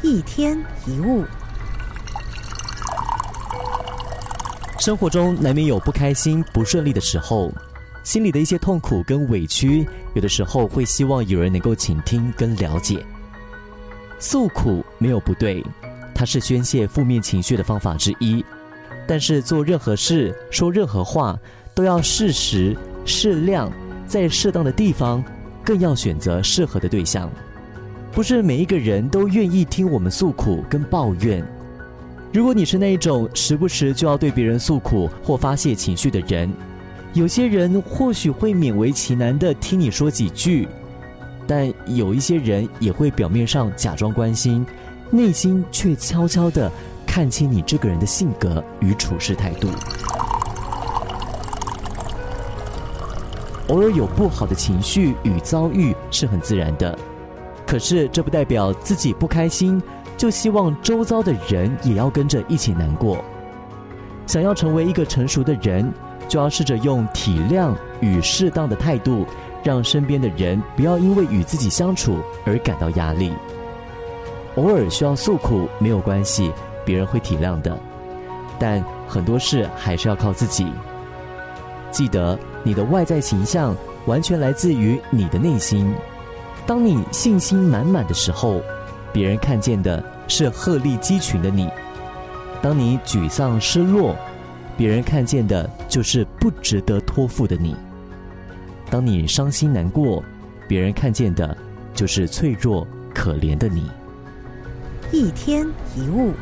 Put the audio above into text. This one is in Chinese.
一天一物，生活中难免有不开心、不顺利的时候，心里的一些痛苦跟委屈，有的时候会希望有人能够倾听跟了解。诉苦没有不对，它是宣泄负面情绪的方法之一。但是做任何事、说任何话，都要适时、适量，在适当的地方，更要选择适合的对象。不是每一个人都愿意听我们诉苦跟抱怨。如果你是那一种时不时就要对别人诉苦或发泄情绪的人，有些人或许会勉为其难的听你说几句，但有一些人也会表面上假装关心，内心却悄悄的看清你这个人的性格与处事态度。偶尔有不好的情绪与遭遇是很自然的。可是，这不代表自己不开心，就希望周遭的人也要跟着一起难过。想要成为一个成熟的人，就要试着用体谅与适当的态度，让身边的人不要因为与自己相处而感到压力。偶尔需要诉苦没有关系，别人会体谅的。但很多事还是要靠自己。记得，你的外在形象完全来自于你的内心。当你信心满满的时候，别人看见的是鹤立鸡群的你；当你沮丧失落，别人看见的就是不值得托付的你；当你伤心难过，别人看见的就是脆弱可怜的你。一天一物。